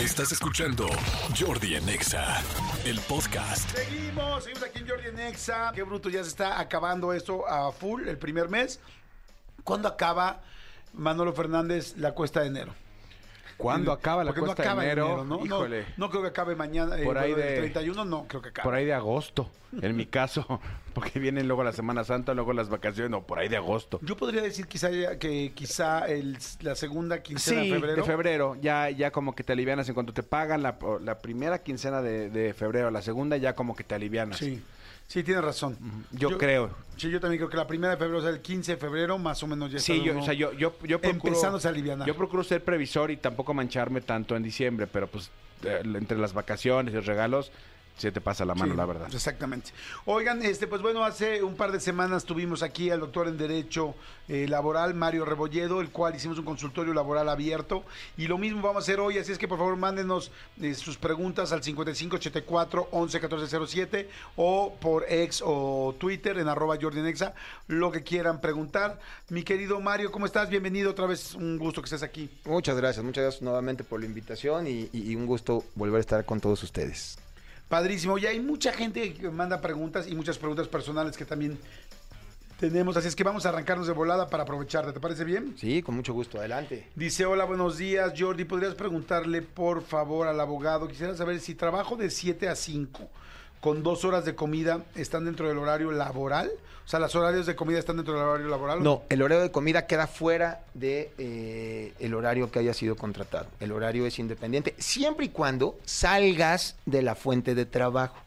Estás escuchando Jordi en Exa, el podcast. Seguimos, seguimos aquí en Jordi en Exa. Qué bruto, ya se está acabando esto a full el primer mes. ¿Cuándo acaba Manolo Fernández la cuesta de enero? ¿Cuándo acaba la porque no cuesta acaba de en enero? ¿no? No, Híjole. No, creo que acabe mañana. eh, Por ahí bueno, el de- 31 no creo que acabe. Por ahí de agosto, en mi caso, porque vienen luego la Semana Santa, luego las vacaciones, no, por ahí de agosto. Yo podría decir quizá ya- que quizá el- la segunda quincena de febrero. de febrero, ya, ya como que te alivianas en cuanto te pagan la, la primera quincena de, de febrero, la segunda ya como que te alivianas. Sí, sí, tienes razón. Yo, creo. Sí, yo también creo que la primera de febrero, o sea, el 15 de febrero, más o menos ya está Sí, yo, o sea, yo, yo, yo procuro... a alivianar. Yo procuro ser previsor y tampoco mancharme tanto en diciembre, pero pues eh, entre las vacaciones y los regalos, se te pasa la mano, Sí, la verdad. Exactamente. Oigan, este, pues bueno, hace un par de semanas tuvimos aquí al doctor en Derecho eh, Laboral, Mario Rebolledo, el cual hicimos un consultorio laboral abierto. Y lo mismo vamos a hacer hoy, así es que por favor mándenos eh, sus preguntas al 5584 111407 o por ex o Twitter en arroba Jordi en Exa, lo que quieran preguntar. Mi querido Mario, ¿cómo estás? Bienvenido otra vez, un gusto que estés aquí. Muchas gracias, muchas gracias nuevamente por la invitación y, y- y un gusto volver a estar con todos ustedes. Padrísimo. Y hay mucha gente que manda preguntas y muchas preguntas personales que también tenemos. Así es que vamos a arrancarnos de volada para aprovecharte. ¿Te parece bien? Sí, con mucho gusto, adelante. Dice, hola, buenos días, Jordi. ¿Podrías preguntarle, por favor, al abogado? Quisiera saber si trabajo de 7 a 5 con dos horas de comida están dentro del horario laboral. O sea, ¿las horarios de comida están dentro del horario laboral? No, el horario de comida queda fuera de eh, el horario que haya sido contratado. El horario es independiente, siempre y cuando salgas de la fuente de trabajo.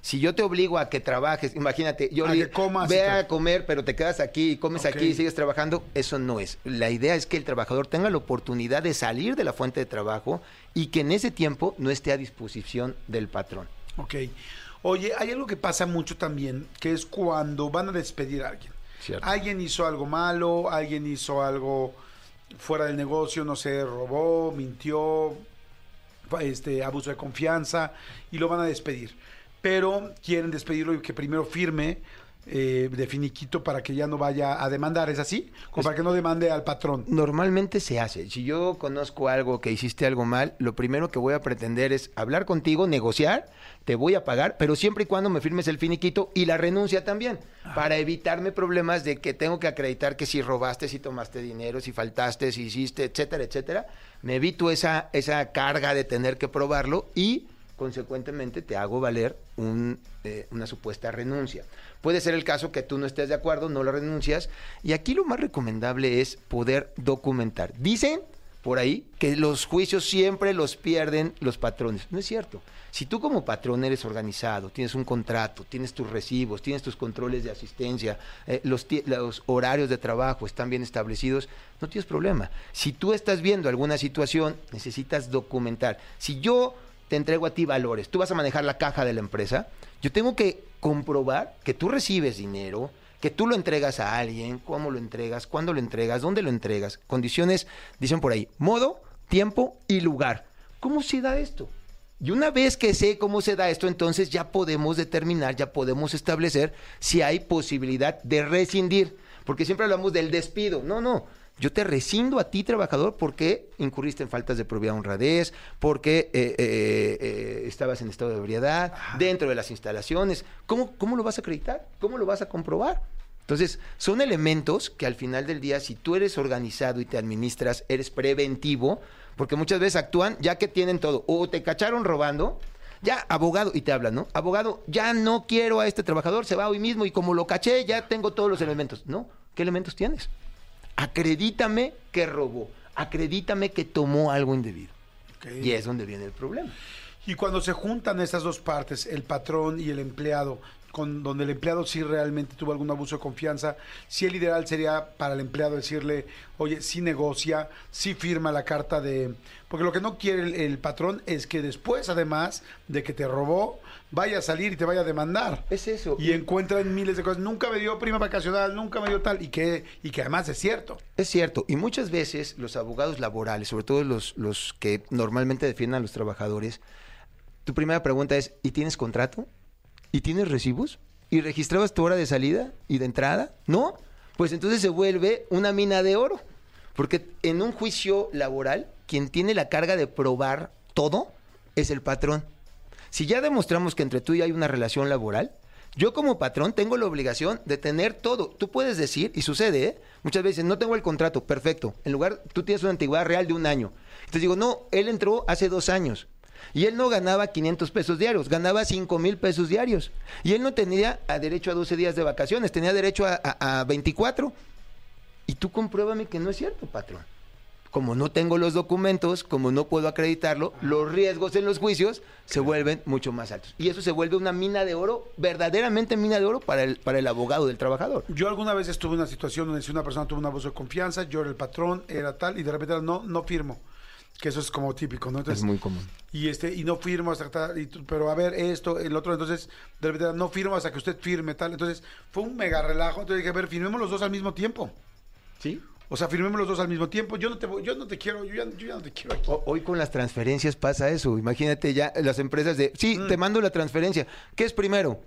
Si yo te obligo a que trabajes, imagínate, yo A le comas ve a comer, pero te quedas aquí y comes aquí y sigues trabajando, eso no es. La idea es que el trabajador tenga la oportunidad de salir de la fuente de trabajo y que en ese tiempo no esté a disposición del patrón. Ok. Oye, hay algo que pasa mucho también, que es cuando van a despedir a alguien. Cierto. Alguien hizo algo malo, alguien hizo algo fuera del negocio, no sé, robó, mintió, este, abuso de confianza y lo van a despedir. Pero quieren despedirlo y que primero firme eh, de finiquito para que ya no vaya a demandar, ¿es así? Como para que no demande al patrón. Normalmente se hace. Si yo conozco algo, que hiciste algo mal, lo primero que voy a pretender es hablar contigo, negociar, te voy a pagar, pero siempre y cuando me firmes el finiquito y la renuncia también, para evitarme problemas de que tengo que acreditar que si robaste, si tomaste dinero, si faltaste, si hiciste, etcétera, etcétera. Me evito esa, esa carga de tener que probarlo y consecuentemente te hago valer eh, una supuesta renuncia. Puede ser el caso que tú no estés de acuerdo, no lo renuncias, y aquí lo más recomendable es poder documentar. Dicen por ahí que los juicios siempre los pierden los patrones. No es cierto. Si tú como patrón eres organizado, tienes un contrato, tienes tus recibos, tienes tus controles de asistencia, eh, los horarios de trabajo están bien establecidos, no tienes problema. Si tú estás viendo alguna situación, necesitas documentar. Si yo entrego a ti valores, tú vas a manejar la caja de la empresa, yo tengo que comprobar que tú recibes dinero, que tú lo entregas a alguien, cómo lo entregas, cuándo lo entregas, dónde lo entregas. Condiciones, dicen por ahí, modo, tiempo y lugar. ¿Cómo se da esto? Y una vez que sé cómo se da esto, entonces ya podemos determinar, ya podemos establecer si hay posibilidad de rescindir. Porque siempre hablamos del despido. No, no. Yo te rescindo a ti, trabajador, porque incurriste en faltas de probidad honradez, porque eh, eh, eh, estabas en estado de ebriedad, dentro de las instalaciones. ¿Cómo, ¿Cómo lo vas a acreditar? ¿Cómo lo vas a comprobar? Entonces, son elementos que al final del día, si tú eres organizado y te administras, eres preventivo, porque muchas veces actúan ya que tienen todo. O te cacharon robando, ya, abogado, y te hablan, ¿no? Abogado, ya no quiero a este trabajador, se va hoy mismo y como lo caché, ya tengo todos los elementos. No, ¿qué elementos tienes? Acredítame que robó, acredítame que tomó algo indebido. Y es donde viene el problema. Y cuando se juntan estas dos partes, el patrón y el empleado, con, donde el empleado sí realmente tuvo algún abuso de confianza, sí el ideal sería para el empleado decirle, oye, sí negocia, sí firma la carta de... Porque lo que no quiere el, el patrón es que después, además de que te robó, vaya a salir y te vaya a demandar. Es eso. Y encuentran miles de cosas. Nunca me dio prima vacacional, nunca me dio tal. Y que, y que además es cierto. Es cierto, y muchas veces los abogados laborales, sobre todo los, los que normalmente defienden a los trabajadores, tu primera pregunta es, ¿y tienes contrato? ¿Y tienes recibos? ¿Y registrabas tu hora de salida y de entrada? ¿No? Pues entonces se vuelve una mina de oro. Porque en un juicio laboral, quien tiene la carga de probar todo es el patrón. Si ya demostramos que entre tú y yo hay una relación laboral, yo como patrón tengo la obligación de tener todo. Tú puedes decir, y sucede, ¿eh? muchas veces, no tengo el contrato, perfecto. En lugar, tú tienes una antigüedad real de un año. Entonces digo, no, él entró hace dos años. Y él no ganaba 500 pesos diarios, ganaba 5 mil pesos diarios. Y él no tenía a derecho a 12 días de vacaciones, tenía derecho a, a- a 24. Y tú compruébame que no es cierto, patrón. Como no tengo los documentos, como no puedo acreditarlo, los riesgos en los juicios se vuelven mucho más altos. Y eso se vuelve una mina de oro, verdaderamente mina de oro para el, para el abogado del trabajador. Yo alguna vez estuve en una situación donde si una persona tuvo un abuso de confianza, yo era el patrón, era tal, y de repente no, no firmo. Que eso es como típico, ¿no? Entonces, Es muy común. y este y no firmo hasta tal, y pero a ver esto el otro entonces de repente no firmo hasta que usted firme tal entonces fue un mega relajo entonces dije a ver firmemos los dos al mismo tiempo ¿Sí? o sea firmemos los dos al mismo tiempo yo no te yo no te quiero yo ya, yo ya no te quiero aquí Hoy con las transferencias pasa eso. Imagínate ya las empresas de, sí, Mm. te mando la transferencia. ¿Qué es primero?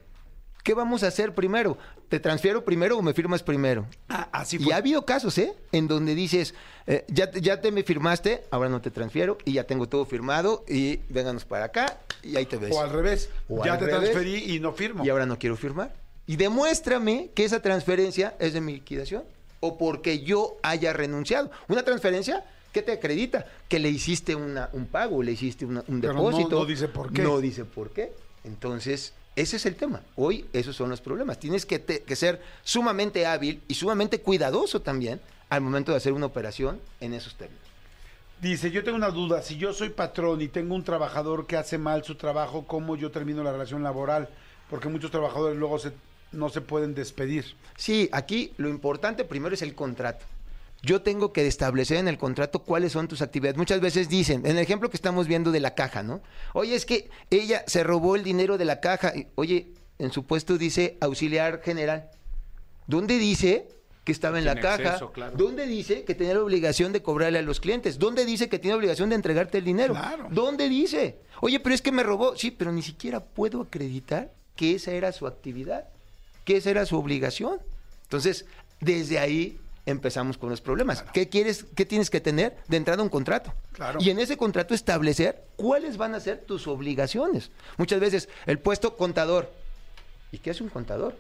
¿Qué vamos a hacer primero? ¿Te transfiero primero o me firmas primero? Ah, así Y fue ha habido casos, ¿eh? En donde dices, eh, ya, te- ya te me firmaste, ahora no te transfiero y ya tengo todo firmado y vénganos para acá y ahí te ves. o al revés O ya al te revés. transferí y no firmo Y ahora no quiero firmar. Y demuéstrame que esa transferencia es de mi liquidación o porque yo haya renunciado. Una transferencia que te acredita que le hiciste una- un pago, le hiciste una- un Pero no- depósito. no dice por qué. No dice por qué. Entonces, ese es el tema. Hoy esos son los problemas. Tienes que, te- que ser sumamente hábil y sumamente cuidadoso también al momento de hacer una operación en esos términos. dice yo tengo una duda si yo soy patrón y tengo un trabajador que hace mal su trabajo cómo yo termino la relación laboral porque muchos trabajadores luego se, no se pueden despedir Sí, aquí lo importante primero es el contrato. Yo tengo que establecer en el contrato cuáles son tus actividades. Muchas veces dicen, en el ejemplo que estamos viendo de la caja, ¿no? Oye, es que ella se robó el dinero de la caja. Y, Oye, en su puesto dice auxiliar general. ¿Dónde dice que estaba en la caja? claro. ¿Dónde dice que tenía la obligación de cobrarle a los clientes? ¿Dónde dice que tiene la obligación de entregarte el dinero? Claro. ¿Dónde dice? Oye, pero es que me robó. Sí, pero ni siquiera puedo acreditar que esa era su actividad, que esa era su obligación. Entonces, desde ahí empezamos con los problemas. ¿Qué quieres, qué tienes que tener? De entrada un contrato. Claro. Y en ese contrato establecer cuáles van a ser tus obligaciones. Muchas veces el puesto contador. ¿Y qué es un contador?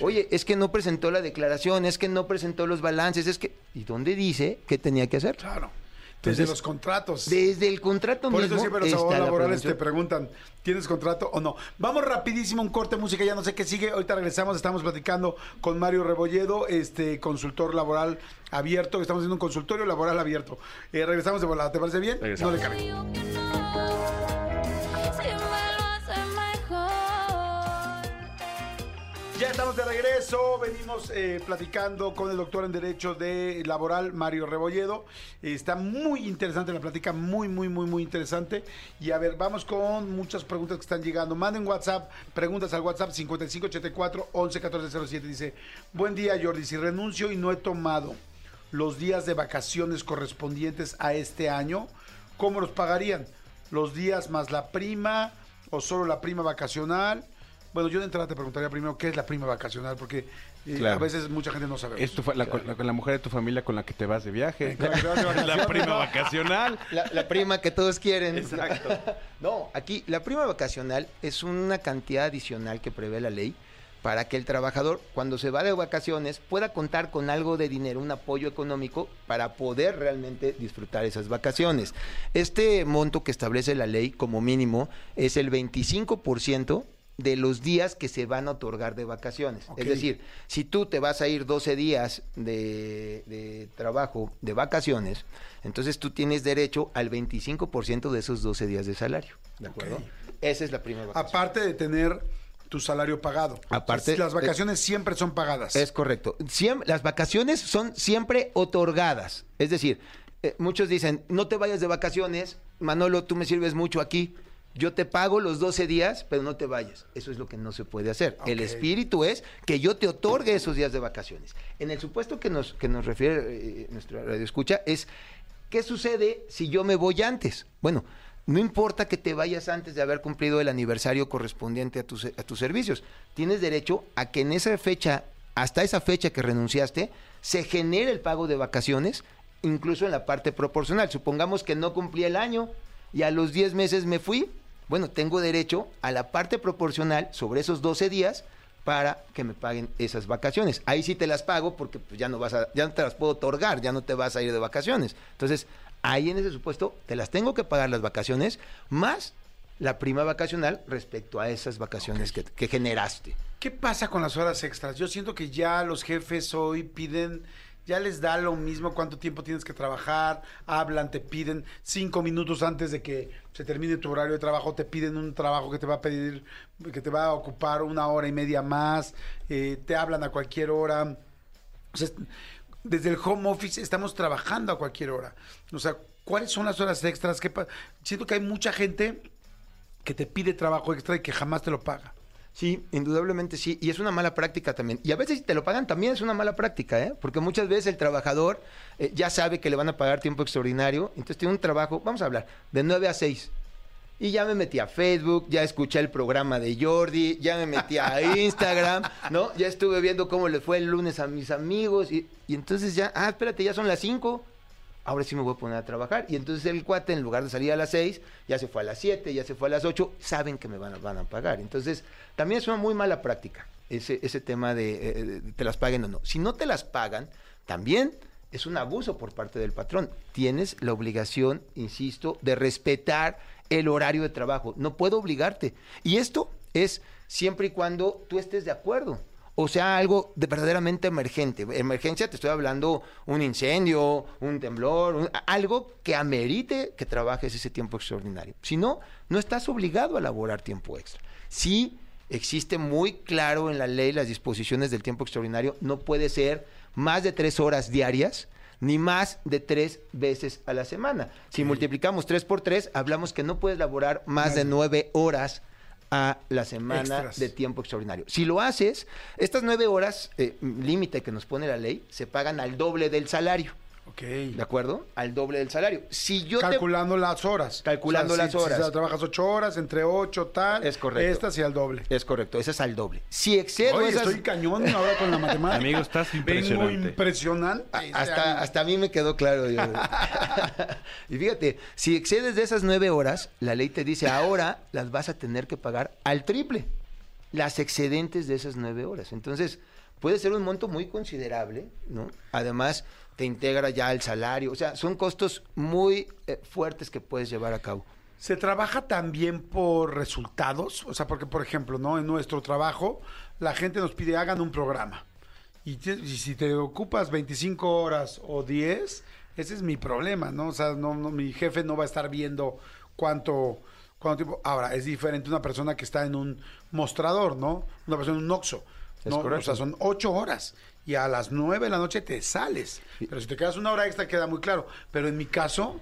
Oye, es que no presentó la declaración, es que no presentó los balances, es que... ¿Y dónde dice qué tenía que hacer? claro desde los contratos Desde el contrato Por mismo eso siempre los abogados la laborales te preguntan, ¿tienes contrato o no? Vamos rapidísimo, un corte de música, ya no sé qué sigue. Ahorita regresamos, estamos platicando con Mario Rebolledo, este consultor laboral abierto, estamos haciendo un consultorio laboral abierto. Eh, regresamos de volada, ¿te parece bien? Regresamos. No le. Ya estamos de regreso, venimos eh, platicando con el doctor en Derecho de Laboral, Mario Rebolledo. Está muy interesante la plática, muy, muy, muy, muy interesante. Y a ver, vamos con muchas preguntas que están llegando. Manden WhatsApp, preguntas al WhatsApp 5584 111407. Dice, buen día Jordi, si renuncio y no he tomado los días de vacaciones correspondientes a este año, ¿cómo los pagarían? ¿Los días más la prima o solo la prima vacacional? Bueno, yo de entrada te preguntaría primero qué es la prima vacacional, porque eh, Claro. a veces mucha gente no sabe. Es tu fa- la, con la- la mujer de tu familia con la que te vas de viaje. Con la que te vas de la prima ¿no? vacacional. La, la prima que todos quieren. Exacto. No, aquí la prima vacacional es una cantidad adicional que prevé la ley para que el trabajador, cuando se va de vacaciones, pueda contar con algo de dinero, un apoyo económico para poder realmente disfrutar esas vacaciones. Este monto que establece la ley como mínimo es el 25% de los días que se van a otorgar de vacaciones. Es decir, si tú te vas a ir 12 días de, de trabajo de vacaciones, entonces tú tienes derecho al 25% de esos 12 días de salario. ¿De acuerdo? Esa es la primera vacación. Aparte de tener tu salario pagado. Aparte- las vacaciones siempre son pagadas. Es correcto. Siem- las vacaciones son siempre otorgadas. Es decir, eh, muchos dicen, no te vayas de vacaciones, Manolo, tú me sirves mucho aquí. Yo te pago los 12 días, pero no te vayas. Eso es lo que no se puede hacer. El espíritu es que yo te otorgue esos días de vacaciones. En el supuesto que nos, que nos refiere eh, nuestra radio escucha es, ¿qué sucede si yo me voy antes? Bueno, no importa que te vayas antes de haber cumplido el aniversario correspondiente a tus, a tus servicios. Tienes derecho a que en esa fecha, hasta esa fecha que renunciaste, se genere el pago de vacaciones, incluso en la parte proporcional. Supongamos que no cumplí el año. y a los 10 meses me fui. Bueno, tengo derecho a la parte proporcional sobre esos 12 días para que me paguen esas vacaciones. Ahí sí te las pago porque pues, ya no vas a, ya no te las puedo otorgar, ya no te vas a ir de vacaciones. Entonces, ahí en ese supuesto te las tengo que pagar las vacaciones más la prima vacacional respecto a esas vacaciones que, que generaste. ¿Qué pasa con las horas extras? Yo siento que ya los jefes hoy piden, ya les da lo mismo cuánto tiempo tienes que trabajar, hablan, te piden cinco minutos antes de que se termine tu horario de trabajo, te piden un trabajo que te va a pedir, que te va a ocupar una hora y media más, eh, te hablan a cualquier hora. Desde el home office estamos trabajando a cualquier hora. O sea, ¿cuáles son las horas extras? ¿Qué pa- Siento que hay mucha gente que te pide trabajo extra y que jamás te lo paga. Sí, indudablemente sí. Y es una mala práctica también. Y a veces si te lo pagan también es una mala práctica, ¿eh? Porque muchas veces el trabajador eh, ya sabe que le van a pagar tiempo extraordinario. Entonces tiene un trabajo, vamos a hablar, de 9 a 6. Y ya me metí a Facebook, ya escuché el programa de Jordi, ya me metí a Instagram, ¿no? Ya estuve viendo cómo le fue el lunes a mis amigos. Y, y entonces ya, ah, espérate, ya son las 5 ahora sí me voy a poner a trabajar. Y entonces el cuate, en lugar de salir a las 6, ya se fue a las 7, ya se fue a las 8, saben que me van a, van a pagar. Entonces, también es una muy mala práctica ese, ese tema de, eh, de te las paguen o no. Si no te las pagan, también es un abuso por parte del patrón. Tienes la obligación, insisto, de respetar el horario de trabajo. No puedo obligarte. Y esto es siempre y cuando tú estés de acuerdo. O sea, algo de verdaderamente emergente. Emergencia, te estoy hablando un incendio, un temblor, un- algo que amerite que trabajes ese tiempo extraordinario. Si no, no estás obligado a elaborar tiempo extra. Sí existe muy claro en la ley las disposiciones del tiempo extraordinario. No puede ser más de tres horas diarias ni más de tres veces a la semana. Si multiplicamos tres por tres, hablamos que no puedes laborar más de nueve horas a la semana Extras. de tiempo extraordinario. Si lo haces, estas nueve horas, eh, límite que nos pone la ley, se pagan al doble del salario. Ok. ¿De acuerdo? Al doble del salario. Si yo te... Calculando las horas. Calculando las si- horas. Si trabajas ocho horas, entre ocho, tal. Es correcto. Estas y al doble. Es correcto, ese es al doble. Si excedo Oye, esas... estoy cañón ahora con la matemática. Amigo, estás Vengo impresionante. impresionante. A- este Hasta, hasta a mí me quedó claro. yo. y fíjate, si excedes de esas nueve horas, la ley te dice ahora las vas a tener que pagar al triple. Las excedentes de esas nueve horas. Entonces, puede ser un monto muy considerable, ¿no? Además, te integra ya el salario. O sea, son costos muy eh, fuertes que puedes llevar a cabo. ¿Se trabaja también por resultados? O sea, porque, por ejemplo, ¿no? En nuestro trabajo, la gente nos pide, hagan un programa. Y, te- y si te ocupas 25 horas o 10, ese es mi problema, ¿no? O sea, no, no, mi jefe no va a estar viendo cuánto, cuánto tiempo. Ahora, es diferente una persona que está en un mostrador, ¿no? Una persona en un oxo. ¿no? O sea, son ocho horas. Y a las nueve de la noche te sales. Pero si te quedas una hora extra queda muy claro. Pero en mi caso,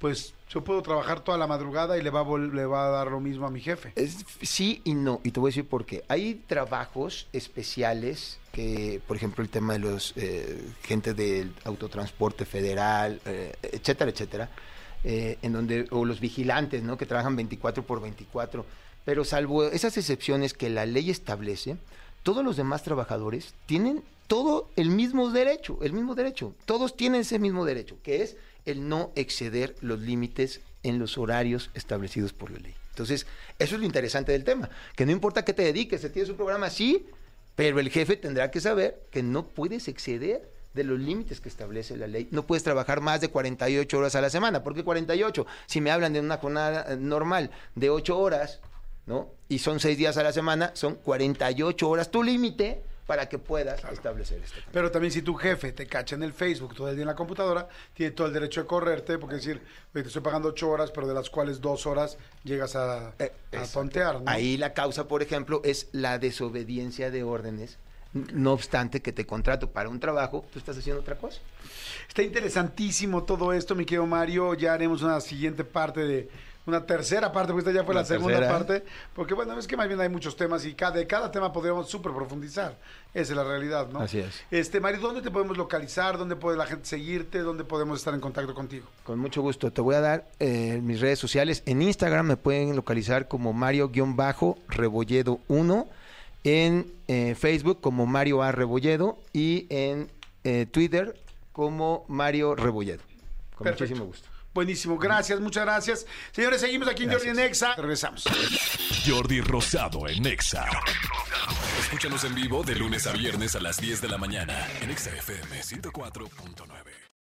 pues yo puedo trabajar toda la madrugada y le va a, le va a dar lo mismo a mi jefe. Es- sí y no, y te voy a decir por qué. Hay trabajos especiales que, por ejemplo, el tema de los eh, gente del autotransporte federal, eh, etcétera, etcétera, eh, en donde o los vigilantes, ¿no? Que trabajan 24 por 24, pero salvo esas excepciones que la ley establece, todos los demás trabajadores tienen todo el mismo derecho, el mismo derecho. Todos tienen ese mismo derecho, que es el no exceder los límites en los horarios establecidos por la ley. Entonces, eso es lo interesante del tema, que no importa qué te dediques, si tienes un programa así, pero el jefe tendrá que saber que no puedes exceder de los límites que establece la ley. No puedes trabajar más de 48 horas a la semana. ¿Por qué 48? Si me hablan de una jornada eh, normal de 8 horas, ¿no? Y son 6 días a la semana, son 48 horas tu límite para que puedas establecer esto. Pero también si tu jefe te cacha en el Facebook todo el día en la computadora, tiene todo el derecho de correrte, porque decir, "Oye, te estoy pagando ocho horas, pero de las cuales dos horas llegas a, Eh, a tontear, ¿no? Ahí la causa, por ejemplo, es la desobediencia de órdenes. No obstante que te contrato para un trabajo, tú estás haciendo otra cosa. Está interesantísimo todo esto, mi querido Mario. Ya haremos una siguiente parte de. Una tercera parte, porque esta ya fue la, La segunda tercera. parte. Porque, bueno, es que más bien hay muchos temas y cada, de cada tema podríamos súper profundizar. Esa es la realidad, ¿no? Así es. Este, Mario, ¿dónde te podemos localizar? ¿Dónde puede la gente seguirte? ¿Dónde podemos estar en contacto contigo? Con mucho gusto. Te voy a dar eh, mis redes sociales. En Instagram me pueden localizar como Mario-Rebolledo1. En eh, Facebook como Mario A. Rebolledo. Y en eh, Twitter como Mario Rebolledo. Con Perfecto. muchísimo gusto. Buenísimo, gracias, muchas gracias. Señores, seguimos aquí en Jordi en Exa. Regresamos. Jordi Rosado en Exa. Escúchanos en vivo de lunes a viernes a las 10 de la mañana en Exa FM 104.9.